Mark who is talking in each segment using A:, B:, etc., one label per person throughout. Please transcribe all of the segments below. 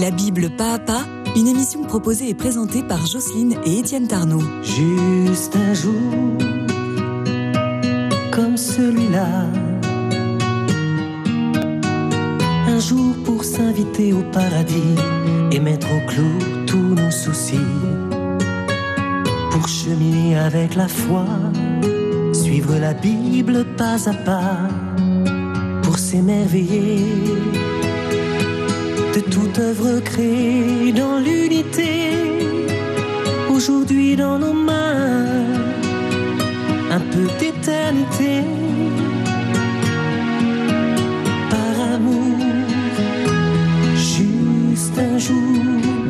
A: La Bible pas à pas, une émission proposée et présentée par Jocelyne et Étienne Tarnot.
B: Juste un jour comme celui-là. Un jour pour s'inviter au paradis et mettre au clou tous nos soucis. Pour cheminer avec la foi, suivre la Bible pas à pas. Pour s'émerveiller de toute œuvre créée dans l'unité. Aujourd'hui dans nos mains, un peu d'éternité.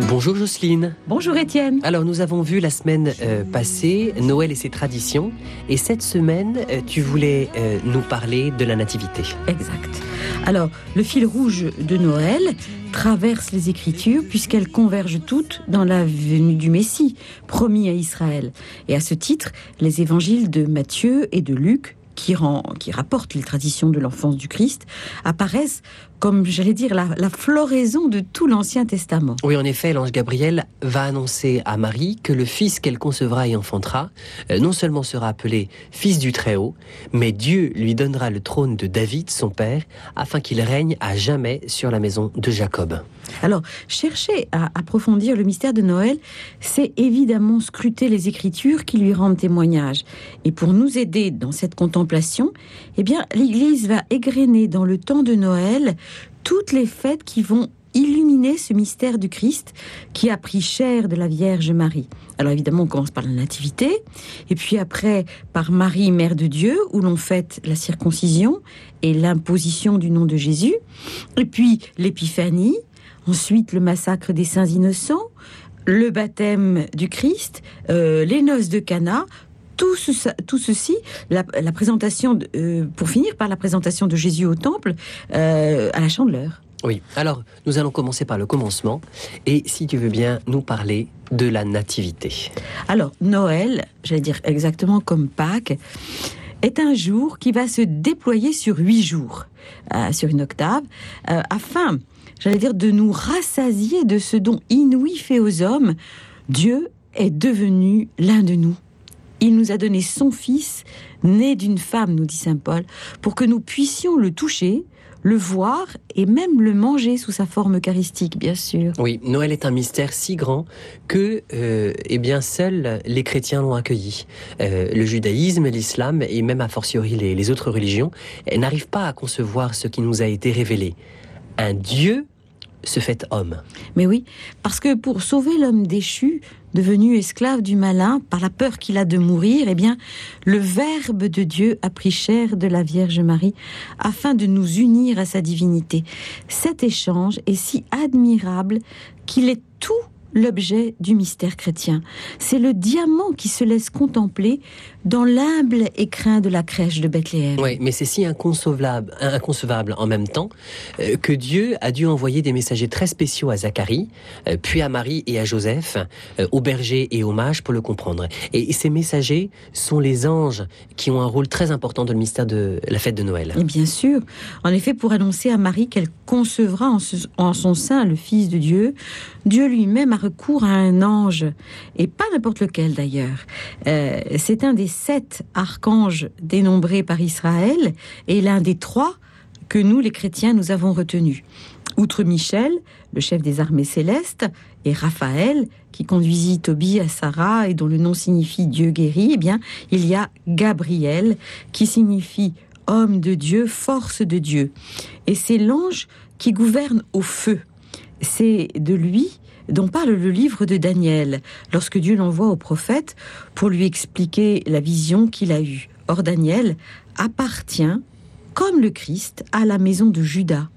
C: Bonjour Jocelyne.
D: Bonjour Étienne.
C: Alors nous avons vu la semaine euh, passée Noël et ses traditions et cette semaine euh, tu voulais euh, nous parler de la nativité.
D: Exact. Alors le fil rouge de Noël traverse les Écritures puisqu'elles convergent toutes dans la venue du Messie promis à Israël. Et à ce titre, les évangiles de Matthieu et de Luc qui, rend, qui rapportent les traditions de l'enfance du Christ apparaissent comme, j'allais dire, la, la floraison de tout l'Ancien Testament.
C: Oui, en effet, l'ange Gabriel va annoncer à Marie que le fils qu'elle concevra et enfantera euh, non seulement sera appelé fils du Très-Haut, mais Dieu lui donnera le trône de David, son père, afin qu'il règne à jamais sur la maison de Jacob.
D: Alors, chercher à approfondir le mystère de Noël, c'est évidemment scruter les Écritures qui lui rendent témoignage. Et pour nous aider dans cette contemplation, eh bien, l'Église va égrener dans le temps de Noël toutes les fêtes qui vont illuminer ce mystère du Christ qui a pris chair de la Vierge Marie. Alors évidemment, on commence par la Nativité, et puis après par Marie, Mère de Dieu, où l'on fête la circoncision et l'imposition du nom de Jésus, et puis l'Épiphanie, ensuite le massacre des saints innocents, le baptême du Christ, euh, les noces de Cana, tout, ce, tout ceci, la, la présentation, de, euh, pour finir par la présentation de Jésus au temple euh, à la chandeleur.
C: Oui, alors nous allons commencer par le commencement et si tu veux bien nous parler de la nativité.
D: Alors Noël, j'allais dire exactement comme Pâques, est un jour qui va se déployer sur huit jours, euh, sur une octave, euh, afin, j'allais dire, de nous rassasier de ce don inouï fait aux hommes. Dieu est devenu l'un de nous. Il nous a donné son Fils, né d'une femme, nous dit Saint Paul, pour que nous puissions le toucher, le voir et même le manger sous sa forme eucharistique, bien sûr.
C: Oui, Noël est un mystère si grand que, euh, eh bien, seuls les chrétiens l'ont accueilli. Euh, le judaïsme, l'islam et même a fortiori les, autres religions eh, n'arrivent pas à concevoir ce qui nous a été révélé. Un Dieu fait homme.
D: Mais oui, parce que pour sauver l'homme déchu, devenu esclave du malin par la peur qu'il a de mourir, eh bien, le Verbe de Dieu a pris chair de la Vierge Marie afin de nous unir à sa divinité. Cet échange est si admirable qu'il est tout l'objet du mystère chrétien. C'est le diamant qui se laisse contempler dans l'humble écrin de la crèche de Bethléem.
C: Oui, mais c'est si inconcevable, inconcevable en même temps euh, que Dieu a dû envoyer des messagers très spéciaux à Zacharie, euh, puis à Marie et à Joseph, euh, aux bergers et aux mages pour le comprendre. Et ces messagers sont les anges qui ont un rôle très important dans le mystère de la fête de Noël.
D: Et bien sûr, en effet, pour annoncer à Marie qu'elle concevra en, ce- en son sein le Fils de Dieu, Dieu lui-même a recours à un ange, et pas n'importe lequel d'ailleurs. Euh, c'est un des sept archanges dénombrés par Israël, et l'un des trois que nous, les chrétiens, nous avons retenus. Outre Michel, le chef des armées célestes, et Raphaël, qui conduisit Tobie à Sarah et dont le nom signifie Dieu guéri, eh bien, il y a Gabriel, qui signifie homme de Dieu, force de Dieu. Et c'est l'ange qui gouverne au feu. C'est de lui dont parle le livre de Daniel, lorsque Dieu l'envoie au prophète pour lui expliquer la vision qu'il a eue. Or, Daniel appartient, comme le Christ, à la maison de Judas.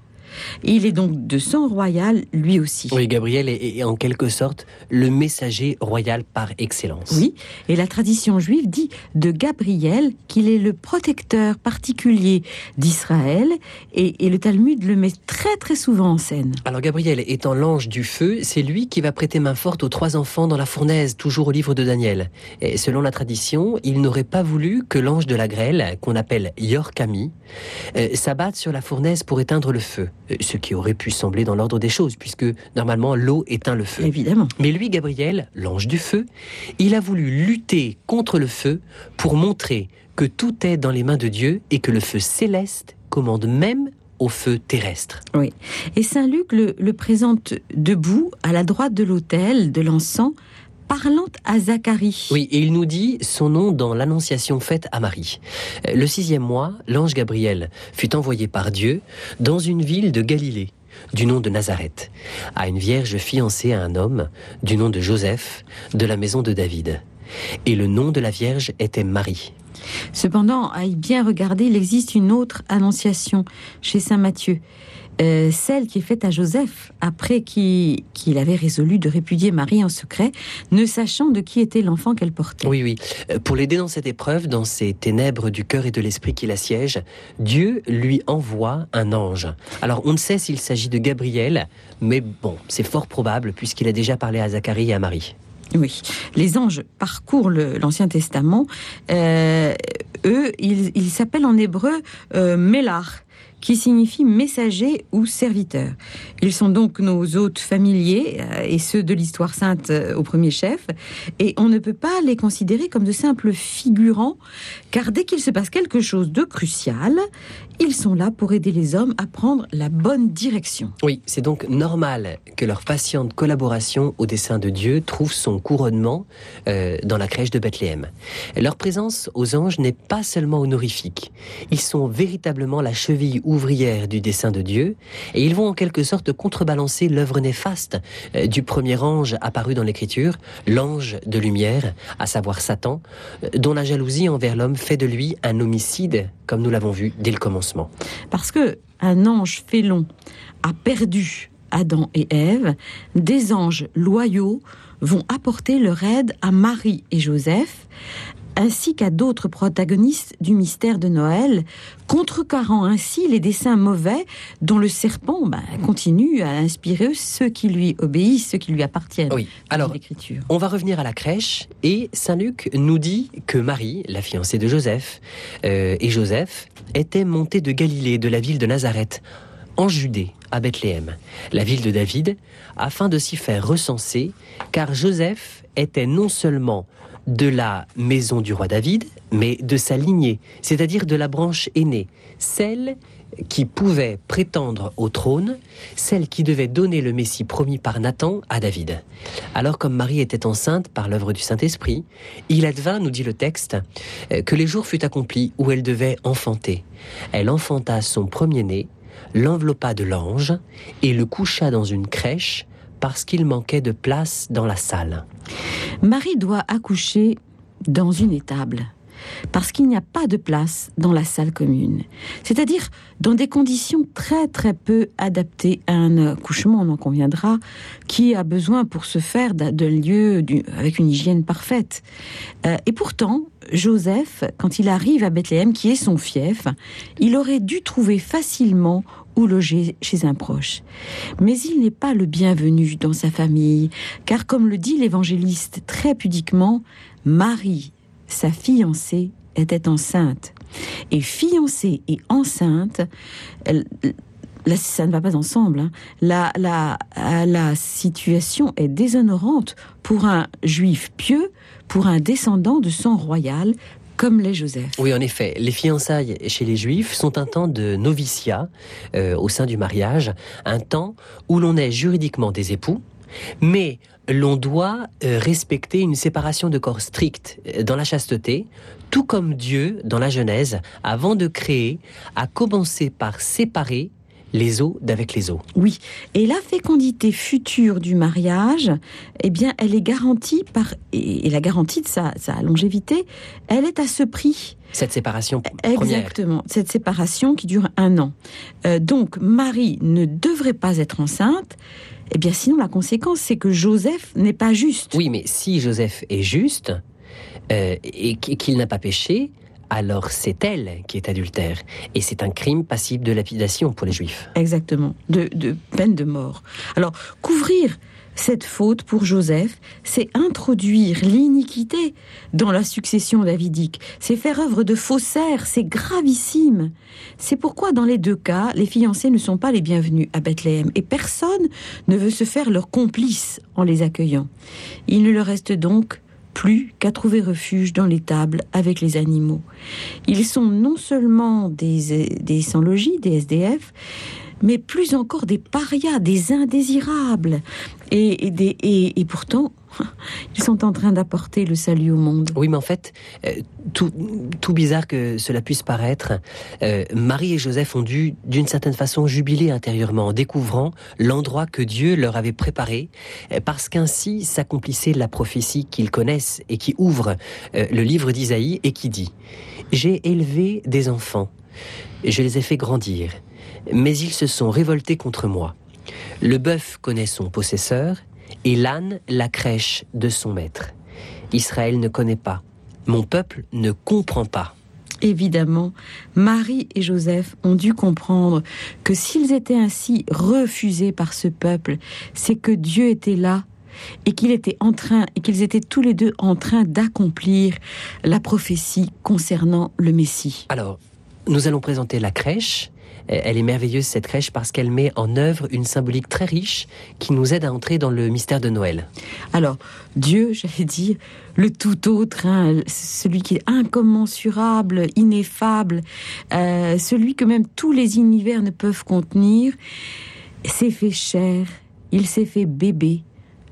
D: Il est donc de sang royal, lui aussi.
C: Oui, Gabriel est, est en quelque sorte le messager royal par excellence.
D: Oui, et la tradition juive dit de Gabriel qu'il est le protecteur particulier d'Israël, et, et le Talmud le met très très souvent en scène.
C: Alors Gabriel étant l'ange du feu, c'est lui qui va prêter main forte aux trois enfants dans la fournaise, toujours au livre de Daniel. Et selon la tradition, il n'aurait pas voulu que l'ange de la grêle, qu'on appelle Yorkami, euh, s'abatte sur la fournaise pour éteindre le feu. Ce qui aurait pu sembler dans l'ordre des choses, puisque normalement l'eau éteint le feu.
D: Évidemment.
C: Mais lui, Gabriel, l'ange du feu, il a voulu lutter contre le feu pour montrer que tout est dans les mains de Dieu et que le feu céleste commande même au feu terrestre.
D: Oui. Et Saint Luc le, le présente debout à la droite de l'autel de l'encens parlant à Zacharie.
C: Oui, et il nous dit son nom dans l'annonciation faite à Marie. Euh, Le sixième mois, l'ange Gabriel fut envoyé par Dieu dans une ville de Galilée, du nom de Nazareth, à une vierge fiancée à un homme, du nom de Joseph, de la maison de David. Et le nom de la vierge était Marie.
D: Cependant, à y bien regarder, il existe une autre annonciation chez Saint Matthieu. Euh, celle qui est faite à Joseph après qu'il avait résolu de répudier Marie en secret, ne sachant de qui était l'enfant qu'elle portait.
C: Oui, oui. Euh, Pour l'aider dans cette épreuve, dans ces ténèbres du cœur et de l'esprit qui l'assiègent, Dieu lui envoie un ange. Alors, on ne sait s'il s'agit de Gabriel, mais bon, c'est fort probable puisqu'il a déjà parlé à Zacharie et à Marie.
D: Oui, les anges parcourent l'Ancien Testament. Euh, eux, ils ils s'appellent en hébreu euh, Mélar, qui signifie messager ou serviteur. Ils sont donc nos hôtes familiers euh, et ceux de l'histoire sainte euh, au premier chef. Et on ne peut pas les considérer comme de simples figurants, car dès qu'il se passe quelque chose de crucial, ils sont là pour aider les hommes à prendre la bonne direction.
C: Oui, c'est donc normal que leur patiente collaboration au dessein de Dieu trouve son couronnement euh, dans la crèche de Bethléem. Leur présence aux anges n'est pas seulement honorifique, ils sont véritablement la cheville ouvrière du dessein de Dieu, et ils vont en quelque sorte contrebalancer l'œuvre néfaste euh, du premier ange apparu dans l'Écriture, l'ange de lumière, à savoir Satan, euh, dont la jalousie envers l'homme fait de lui un homicide, comme nous l'avons vu dès le commencement.
D: Parce que un ange félon a perdu Adam et Ève, des anges loyaux vont apporter leur aide à Marie et Joseph, ainsi qu'à d'autres protagonistes du mystère de Noël, contrecarrant ainsi les desseins mauvais dont le serpent ben, continue à inspirer ceux qui lui obéissent, ceux qui lui appartiennent.
C: Oui, alors. On va revenir à la crèche et Saint Luc nous dit que Marie, la fiancée de Joseph, euh, et Joseph étaient montés de Galilée, de la ville de Nazareth, en Judée, à Bethléem, la ville de David, afin de s'y faire recenser, car Joseph était non seulement de la maison du roi David, mais de sa lignée, c'est-à-dire de la branche aînée, celle qui pouvait prétendre au trône, celle qui devait donner le Messie promis par Nathan à David. Alors comme Marie était enceinte par l'œuvre du Saint-Esprit, il advint, nous dit le texte, euh, que les jours furent accomplis où elle devait enfanter. Elle enfanta son premier-né, l'enveloppa de l'ange et le coucha dans une crèche parce qu'il manquait de place dans la salle.
D: Marie doit accoucher dans une étable parce qu'il n'y a pas de place dans la salle commune. C'est-à-dire dans des conditions très très peu adaptées à un accouchement, on en conviendra, qui a besoin pour se faire d'un lieu avec une hygiène parfaite. Euh, et pourtant, Joseph, quand il arrive à Bethléem, qui est son fief, il aurait dû trouver facilement où loger chez un proche. Mais il n'est pas le bienvenu dans sa famille, car comme le dit l'évangéliste très pudiquement, Marie, sa fiancée, était enceinte. Et fiancée et enceinte, elle- là, ça ne va pas ensemble. hein. La, la, la situation est déshonorante pour un juif pieux, pour un descendant de sang royal, comme l'est Joseph.
C: Oui, en effet, les fiançailles chez les Juifs sont un temps de noviciat euh, au sein du mariage, un temps où l'on est juridiquement des époux, mais l'on doit euh, respecter une séparation de corps stricte euh, dans la chasteté, tout comme Dieu, dans la Genèse, avant de créer, a commencé par séparer les os d'avec les os.
D: Oui, et la fécondité future du mariage, eh bien, elle est garantie par et la garantie de sa, sa longévité, elle est à ce prix.
C: Cette séparation première.
D: Exactement, cette séparation qui dure un an. Euh, donc, Marie ne devrait pas être enceinte. Eh bien, sinon, la conséquence, c'est que Joseph n'est pas juste.
C: Oui, mais si Joseph est juste euh, et qu- qu'il n'a pas péché, alors c'est elle qui est adultère. Et c'est un crime passible de lapidation pour les juifs.
D: Exactement, de, peine de mort. Alors, couvrir cette faute pour Joseph, c'est introduire l'iniquité dans la succession davidique. C'est faire œuvre de faussaire, c'est gravissime. C'est pourquoi dans les deux cas, les fiancés ne sont pas les bienvenus à Bethléem et personne ne veut se faire leur complice en les accueillant. Il ne leur reste donc plus qu'à trouver refuge dans les tables avec les animaux. Ils sont non seulement des, des sans-logis, des SDF, mais plus encore des parias, des indésirables. Et, des, et, pourtant, ils sont en train d'apporter le salut au monde.
C: Oui, mais en fait, euh, tout, tout, bizarre que cela puisse paraître, euh, Marie et Joseph ont dû, d'une certaine façon, jubiler intérieurement en découvrant l'endroit que Dieu leur avait préparé, euh, parce qu'ainsi s'accomplissait la prophétie qu'ils connaissent et qui ouvre le livre d'Isaïe et qui dit J'ai élevé des enfants, je les ai fait grandir mais ils se sont révoltés contre moi. Le bœuf connaît son possesseur, et l'âne la crèche de son maître. Israël ne connaît pas, mon peuple ne comprend pas.
D: Évidemment, Marie et Joseph ont dû comprendre que s'ils étaient ainsi refusés par ce peuple, c'est que Dieu était là et qu'il était en train et qu'ils étaient tous les deux en train d'accomplir la prophétie concernant le Messie.
C: Alors, nous allons présenter la crèche elle est merveilleuse cette crèche parce qu'elle met en œuvre une symbolique très riche qui nous aide à entrer dans le mystère de Noël.
D: Alors, Dieu, j'allais dire, le tout autre, hein, celui qui est incommensurable, ineffable, euh, celui que même tous les univers ne peuvent contenir, s'est fait chair, il s'est fait bébé,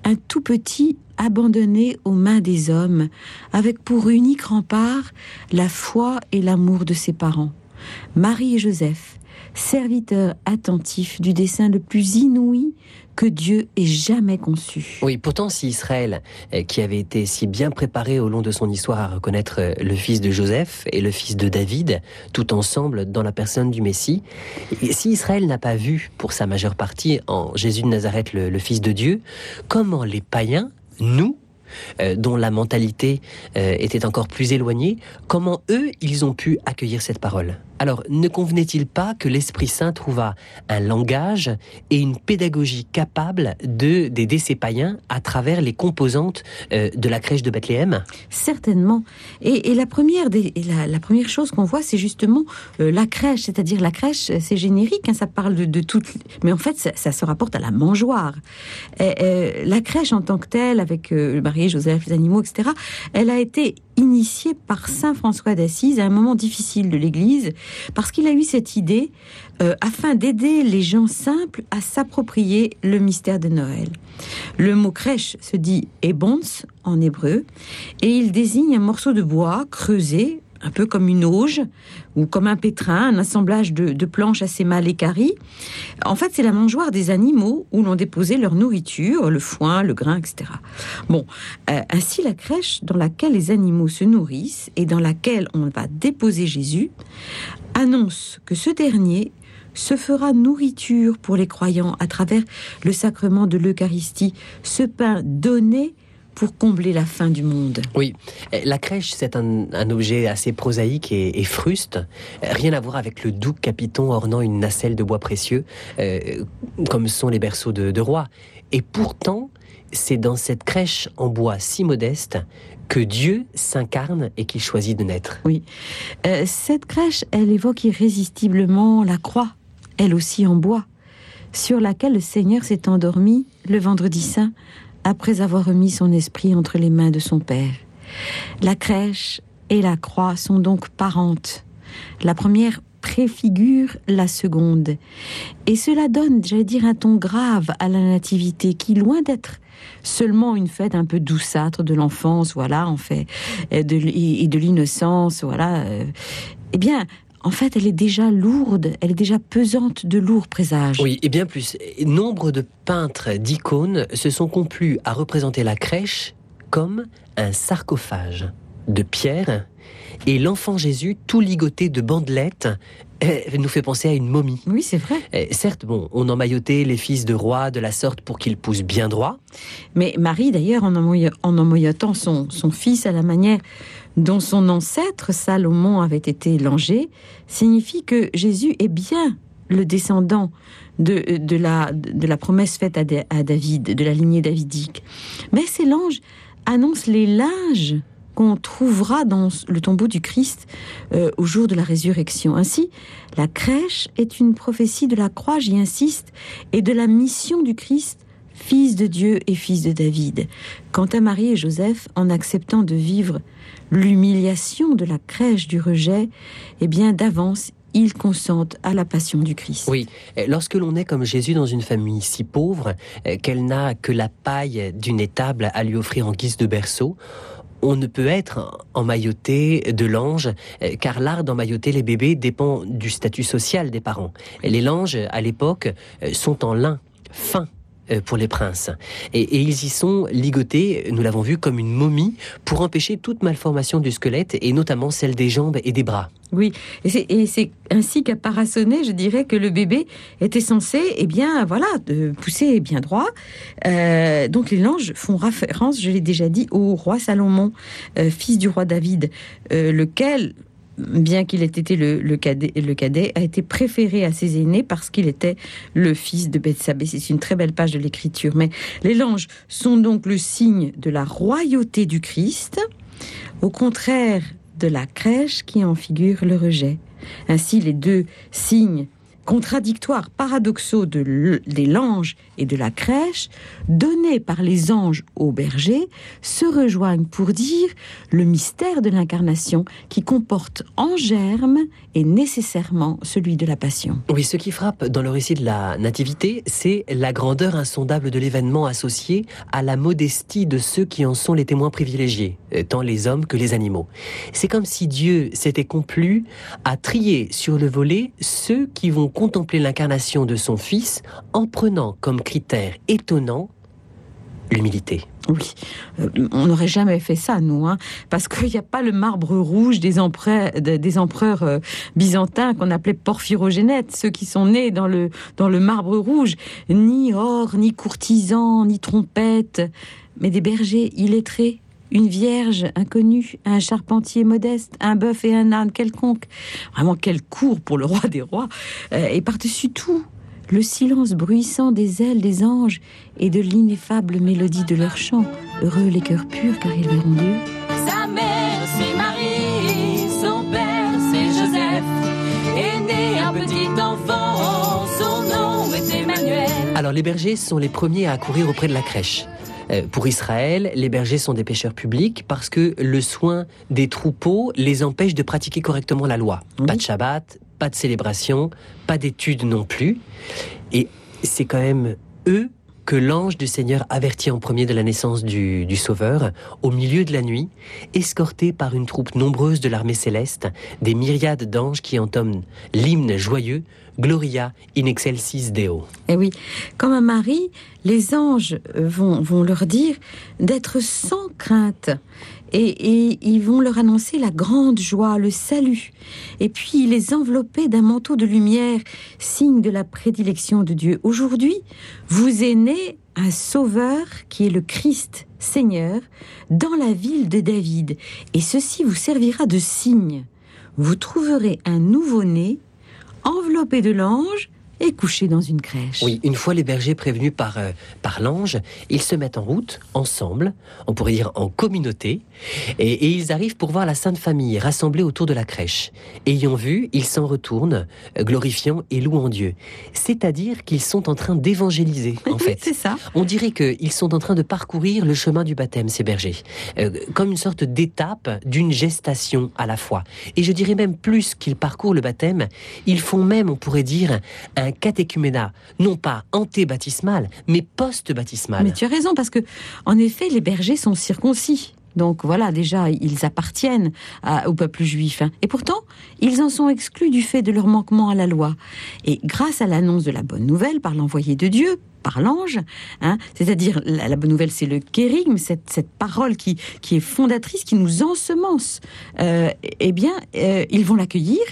D: un tout petit abandonné aux mains des hommes, avec pour unique rempart la foi et l'amour de ses parents. Marie et Joseph, serviteur attentif du dessein le plus inouï que Dieu ait jamais conçu.
C: Oui, pourtant, si Israël, euh, qui avait été si bien préparé au long de son histoire à reconnaître euh, le fils de Joseph et le fils de David, tout ensemble dans la personne du Messie, si Israël n'a pas vu pour sa majeure partie en Jésus de Nazareth le, fils de Dieu, comment les païens, nous, euh, dont la mentalité était encore plus éloignée, comment eux, ils ont pu accueillir cette parole? Alors, ne convenait-il pas que l'Esprit Saint trouva un langage et une pédagogie capable de d'aider ces païens à travers les composantes euh, de la crèche de Bethléem?
D: Certainement. Et, la, première des, la, première chose qu'on voit, c'est justement la crèche, c'est-à-dire la crèche, c'est générique, hein, ça parle de, toutes... Mais en fait, ça, se rapporte à la mangeoire. la crèche en tant que telle, avec le mari Joseph, les animaux, etc. Elle a été initiée par Saint François d'Assise à un moment difficile de l'Église, parce qu'il a eu cette idée euh, afin d'aider les gens simples à s'approprier le mystère de Noël. Le mot crèche se dit ebons en hébreu, et il désigne un morceau de bois creusé un peu comme une auge ou comme un pétrin, un assemblage de, planches assez mal équarries. En fait, c'est la mangeoire des animaux où l'on déposait leur nourriture, le foin, le grain, etc. Bon, euh, ainsi la crèche dans laquelle les animaux se nourrissent et dans laquelle on va déposer Jésus annonce que ce dernier se fera nourriture pour les croyants à travers le sacrement de l'Eucharistie, ce pain donné pour combler la fin du monde.
C: Oui, la crèche, c'est un, objet assez prosaïque et, fruste, rien à voir avec le doux capiton ornant une nacelle de bois précieux, euh, comme sont les berceaux de, rois. Et pourtant, c'est dans cette crèche en bois si modeste que Dieu s'incarne et qu'il choisit de naître.
D: Oui, euh, cette crèche, elle évoque irrésistiblement la croix, elle aussi en bois, sur laquelle le Seigneur s'est endormi le vendredi saint après avoir remis son esprit entre les mains de son Père. La crèche et la croix sont donc parentes. La première préfigure la seconde. Et cela donne, j'allais dire, un ton grave à la nativité qui, loin d'être seulement une fête un peu douceâtre de l'enfance, voilà, en fait, et de, l'innocence, voilà, euh, eh bien, en fait, elle est déjà lourde, elle est déjà pesante de lourds présages.
C: Oui, et bien plus. Nombre de peintres d'icônes se sont complus à représenter la crèche comme un sarcophage de pierre et l'enfant Jésus tout ligoté de bandelettes eh, nous fait penser à une momie.
D: Oui, c'est vrai.
C: Eh, certes, bon, on emmaillotait les fils de rois de la sorte pour qu'ils poussent bien droit.
D: Mais Marie, d'ailleurs, en, emmaillotant son, son fils à la manière dont son ancêtre Salomon avait été langé, signifie que Jésus est bien le descendant de, de, la, de la promesse faite à, David, de la lignée davidique. Mais ces langes annoncent les linges qu'on trouvera dans le tombeau du Christ euh, au jour de la résurrection. Ainsi, la crèche est une prophétie de la croix, j'y insiste, et de la mission du Christ, fils de Dieu et fils de David. Quant à Marie et Joseph, en acceptant de vivre l'humiliation de la crèche du rejet, eh bien d'avance, ils consentent à la passion du Christ.
C: Oui, lorsque l'on est comme Jésus dans une famille si pauvre euh, qu'elle n'a que la paille d'une étable à lui offrir en guise de berceau, on ne peut être emmailloté de langes, euh, car l'art d'emmailloter les bébés dépend du statut social des parents. Les langes, à l'époque, sont en lin fin pour les princes. Et, ils y sont ligotés, nous l'avons vu, comme une momie, pour empêcher toute malformation du squelette, et notamment celle des jambes et des bras.
D: Oui, et c'est ainsi qu'à Parassonnet, je dirais que le bébé était censé, eh bien, voilà, de pousser bien droit. Euh, donc les langes font référence, je l'ai déjà dit, au roi Salomon, euh, fils du roi David, lequel bien qu'il ait été le, cadet, a été préféré à ses aînés parce qu'il était le fils de Bethsabée. C'est une très belle page de l'écriture. Mais les langes sont donc le signe de la royauté du Christ, au contraire de la crèche qui en figure le rejet. Ainsi, les deux signes contradictoires, paradoxaux de des langes et de la crèche, donnés par les anges aux bergers, se rejoignent pour dire le mystère de l'incarnation qui comporte en germe et nécessairement celui de la passion.
C: Oui, ce qui frappe dans le récit de la Nativité, c'est la grandeur insondable de l'événement associé à la modestie de ceux qui en sont les témoins privilégiés, tant les hommes que les animaux. C'est comme si Dieu s'était complu à trier sur le volet ceux qui vont contempler l'incarnation de son Fils en prenant comme critère étonnant l'humilité.
D: Oui, euh, on n'aurait jamais fait ça, nous, hein, parce qu'il n'y a pas le marbre rouge des empereurs, des empereurs euh, byzantins qu'on appelait porphyrogénètes, ceux qui sont nés dans le, dans le marbre rouge. Ni or, ni courtisans, ni trompettes, mais des bergers illettrés, une vierge inconnue, un charpentier modeste, un bœuf et un âne quelconque. Vraiment, quel cours pour le roi des rois. Euh, et par-dessus tout, le silence bruissant des ailes des anges et de l'ineffable mélodie de leur chant. Heureux les cœurs purs, car ils verront Dieu.
E: Sa mère, c'est Marie, son père, c'est Joseph. Et né un petit enfant, son nom est Emmanuel.
C: Alors les bergers sont les premiers à courir auprès de la crèche. Euh, pour Israël, les bergers sont des pêcheurs publics parce que le soin des troupeaux les empêche de pratiquer correctement la loi. Pas de Shabbat, pas de célébration, pas d'études non plus. Et c'est quand même eux que l'ange du Seigneur avertit en premier de la naissance du, Sauveur, au milieu de la nuit, escorté par une troupe nombreuse de l'armée céleste, des myriades d'anges qui entament l'hymne joyeux Gloria in excelsis Deo.
D: Eh oui, comme à Marie, les anges vont, vont leur dire d'être sans crainte et, ils vont leur annoncer la grande joie, le salut, et puis les envelopper d'un manteau de lumière, signe de la prédilection de Dieu. Aujourd'hui, vous est né un sauveur qui est le Christ Seigneur dans la ville de David, et ceci vous servira de signe. Vous trouverez un nouveau-né enveloppé de l'ange et couché dans une crèche.
C: Oui, une fois les bergers prévenus par, euh, par l'ange, ils se mettent en route, ensemble, on pourrait dire en communauté, et, ils arrivent pour voir la Sainte Famille rassemblée autour de la crèche. Ayant vu, ils s'en retournent, euh, glorifiant et louant Dieu. C'est-à-dire qu'ils sont en train d'évangéliser, en fait.
D: C'est ça.
C: On dirait qu'ils sont en train de parcourir le chemin du baptême, ces bergers, euh, comme une sorte d'étape d'une gestation à la fois. Et je dirais même plus qu'ils parcourent le baptême, ils font même, on pourrait dire, un un non pas antébaptismal, mais post-baptismal.
D: Mais tu as raison, parce que, en effet, les bergers sont circoncis. Donc voilà, déjà, ils appartiennent au peuple juif. hein. Et pourtant, ils en sont exclus du fait de leur manquement à la loi. Et grâce à l'annonce de la bonne nouvelle par l'envoyé de Dieu, par l'ange, hein, c'est-à-dire la, bonne nouvelle, c'est le kérigme, cette, parole qui, qui est fondatrice, qui nous ensemence, euh, eh bien, euh, ils vont l'accueillir,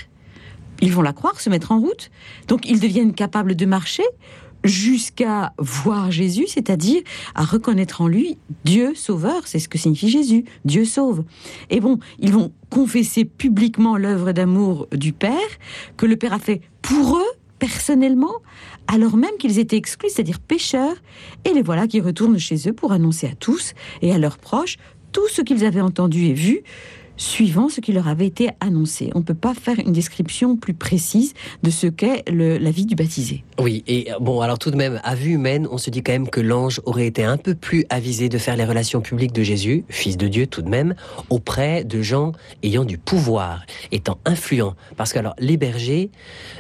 D: ils vont la croire, se mettre en route. Donc, ils deviennent capables de marcher jusqu'à voir Jésus, c'est-à-dire à reconnaître en lui Dieu sauveur, c'est ce que signifie Jésus, Dieu sauve. Et bon, ils vont confesser publiquement l'œuvre d'amour du Père, que le Père a fait pour eux, personnellement, alors même qu'ils étaient exclus, c'est-à-dire pécheurs, et les voilà qui retournent chez eux pour annoncer à tous et à leurs proches tout ce qu'ils avaient entendu et vu, suivant ce qui leur avait été annoncé. On ne peut pas faire une description plus précise de ce qu'est le- la vie du baptisé.
C: Oui, et euh, bon, alors tout de même, à vue humaine, on se dit quand même que l'ange aurait été un peu plus avisé de faire les relations publiques de Jésus, fils de Dieu tout de même, auprès de gens ayant du pouvoir, étant influents. Parce que alors, les bergers,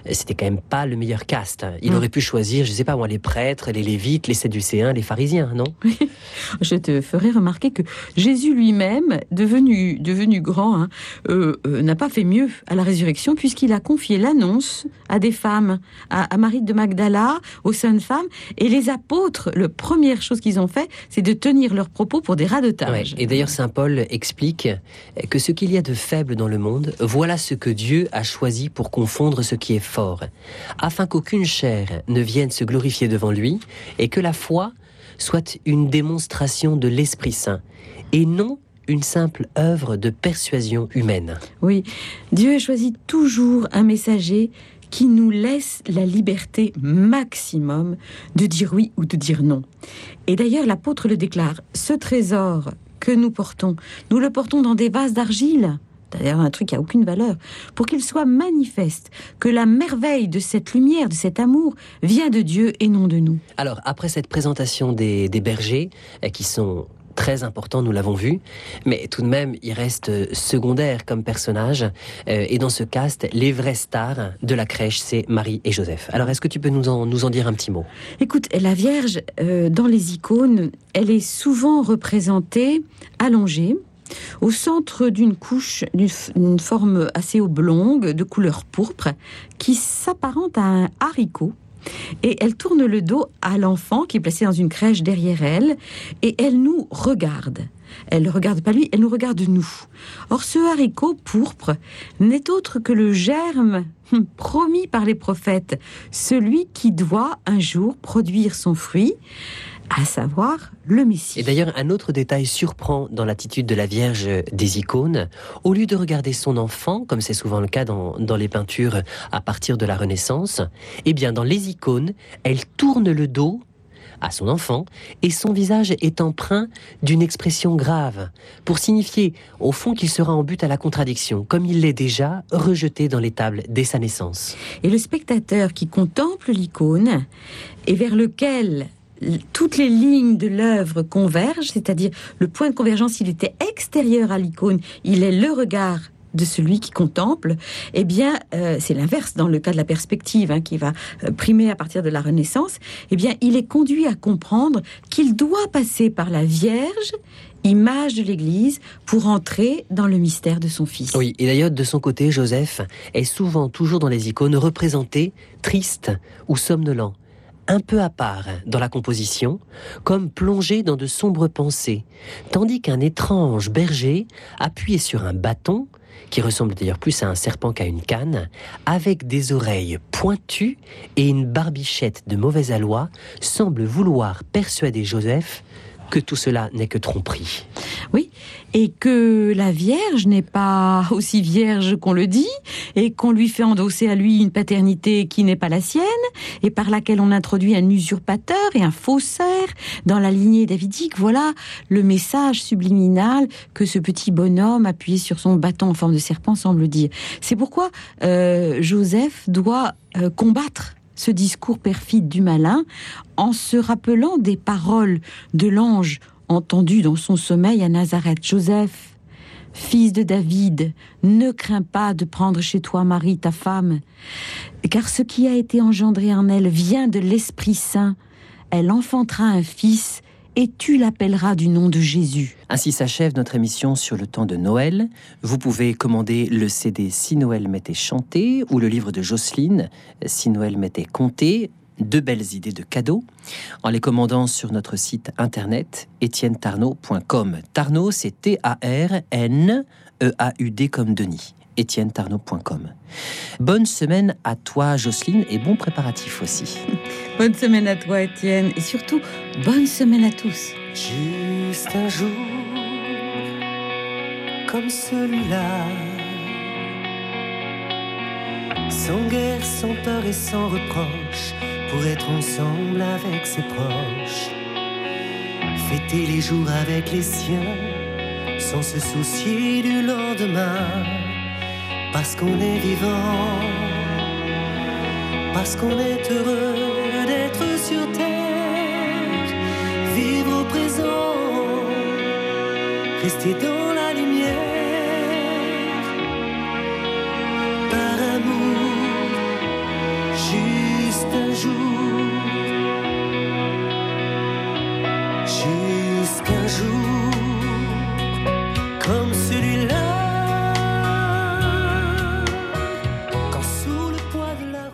C: euh, c'était quand même pas le meilleur caste. hein. Il aurait pu choisir, je sais pas moi, les prêtres, les lévites, les séducéens, les pharisiens, non?
D: Je te ferai remarquer que Jésus lui-même, devenu, devenu grand, hein, euh, euh, n'a pas fait mieux à la résurrection puisqu'il a confié l'annonce à des femmes, à, Marie de Magdala, aux saintes femmes, et les apôtres, la première chose qu'ils ont fait, c'est de tenir leurs propos pour des
C: Ouais.
D: radotages.
C: Et d'ailleurs, Saint Paul explique que ce qu'il y a de faible dans le monde, voilà ce que Dieu a choisi pour confondre ce qui est fort, afin qu'aucune chair ne vienne se glorifier devant lui, et que la foi soit une démonstration de l'Esprit Saint, et non une simple œuvre de persuasion humaine.
D: Oui, Dieu a choisi toujours un messager qui nous laisse la liberté maximum de dire oui ou de dire non. Et d'ailleurs, l'apôtre le déclare, ce trésor que nous portons, nous le portons dans des vases d'argile. D'ailleurs, un truc qui a aucune valeur, pour qu'il soit manifeste que la merveille de cette lumière, de cet amour, vient de Dieu et non de nous.
C: Alors, après cette présentation des, des bergers, euh, qui sont très importants, nous l'avons vu, mais tout de même, ils restent euh, secondaires comme personnages. Euh, et dans ce cast, les vraies stars de la crèche, c'est Marie et Joseph. Alors, est-ce que tu peux nous en, nous en dire un petit mot?
D: Écoute, la Vierge, euh, dans les icônes, elle est souvent représentée allongée, au centre d'une couche d'une forme assez oblongue, de couleur pourpre, qui s'apparente à un haricot. Et elle tourne le dos à l'enfant qui est placé dans une crèche derrière elle, et elle nous regarde. Elle ne regarde pas lui, elle nous regarde nous. Or, ce haricot pourpre n'est autre que le germe promis par les prophètes, celui qui doit un jour produire son fruit, à savoir le Messie.
C: Et d'ailleurs, un autre détail surprend dans l'attitude de la Vierge des icônes. Au lieu de regarder son enfant, comme c'est souvent le cas dans, dans les peintures à partir de la Renaissance, eh bien, dans les icônes, elle tourne le dos à son enfant et son visage est empreint d'une expression grave pour signifier au fond qu'il sera en but à la contradiction, comme il l'est déjà rejeté dans les tables dès sa naissance.
D: Et le spectateur qui contemple l'icône et vers lequel toutes les lignes de l'œuvre convergent, c'est-à-dire le point de convergence, il était extérieur à l'icône, il est le regard de celui qui contemple, eh bien, euh, c'est l'inverse dans le cas de la perspective hein, qui va euh, primer à partir de la Renaissance. Eh bien, il est conduit à comprendre qu'il doit passer par la Vierge, image de l'Église, pour entrer dans le mystère de son Fils.
C: Oui, et d'ailleurs, de son côté, Joseph est souvent, toujours dans les icônes, représenté triste ou somnolent, un peu à part dans la composition, comme plongé dans de sombres pensées, tandis qu'un étrange berger, appuyé sur un bâton, qui ressemble d'ailleurs plus à un serpent qu'à une canne, avec des oreilles pointues et une barbichette de mauvais aloi, semble vouloir persuader Joseph que tout cela n'est que tromperie.
D: et que la Vierge n'est pas aussi vierge qu'on le dit, et qu'on lui fait endosser à lui une paternité qui n'est pas la sienne, et par laquelle on introduit un usurpateur et un faussaire dans la lignée davidique. Voilà le message subliminal que ce petit bonhomme appuyé sur son bâton en forme de serpent semble dire. C'est pourquoi euh, Joseph doit euh, combattre ce discours perfide du malin en se rappelant des paroles de l'ange entendu dans son sommeil à Nazareth. Joseph, fils de David, ne crains pas de prendre chez toi Marie, ta femme, car ce qui a été engendré en elle vient de l'Esprit Saint. Elle enfantera un fils et tu l'appelleras du nom de Jésus.
F: Ainsi s'achève notre émission sur le temps de Noël. Vous pouvez commander le CD Si Noël m'était chanté ou le livre de Jocelyne Si Noël m'était compté. Deux belles idées de cadeaux en les commandant sur notre site internet etiennetarnaud.com. Tarnaud, c'est T-A-R-N-E-A-U-D comme Denis. etiennetarnaud.com. Bonne semaine à toi, Jocelyne, et bon préparatif aussi.
D: Bonne semaine à toi, Étienne, et surtout, bonne semaine à tous.
C: Juste un jour comme celui-là, sans guerre, sans peur et sans reproche, pour être ensemble avec ses proches, fêter les jours avec les siens, sans se soucier du lendemain, parce qu'on est vivant, parce qu'on est heureux d'être sur terre, vivre au présent, rester dans